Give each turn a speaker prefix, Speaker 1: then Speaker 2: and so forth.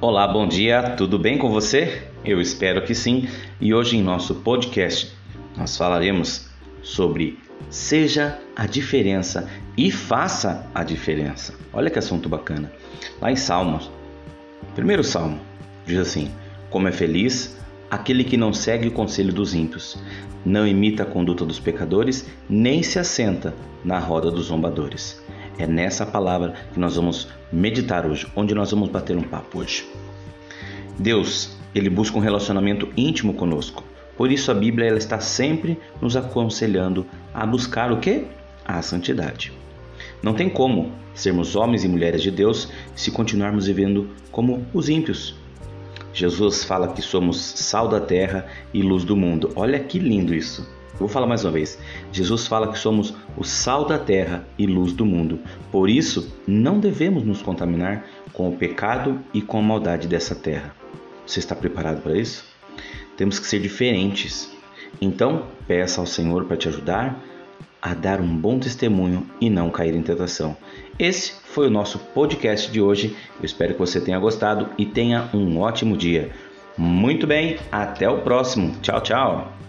Speaker 1: Olá, bom dia, tudo bem com você? Eu espero que sim. E hoje em nosso podcast nós falaremos sobre seja a diferença e faça a diferença. Olha que assunto bacana. Lá em Salmos, primeiro salmo, diz assim: Como é feliz aquele que não segue o conselho dos ímpios, não imita a conduta dos pecadores, nem se assenta na roda dos zombadores. É nessa palavra que nós vamos meditar hoje, onde nós vamos bater um papo hoje. Deus, ele busca um relacionamento íntimo conosco. Por isso a Bíblia ela está sempre nos aconselhando a buscar o que? A santidade. Não tem como sermos homens e mulheres de Deus se continuarmos vivendo como os ímpios. Jesus fala que somos sal da terra e luz do mundo. Olha que lindo isso. Vou falar mais uma vez. Jesus fala que somos o sal da terra e luz do mundo. Por isso, não devemos nos contaminar com o pecado e com a maldade dessa terra. Você está preparado para isso? Temos que ser diferentes. Então, peça ao Senhor para te ajudar a dar um bom testemunho e não cair em tentação. Esse foi o nosso podcast de hoje. Eu espero que você tenha gostado e tenha um ótimo dia. Muito bem, até o próximo. Tchau, tchau.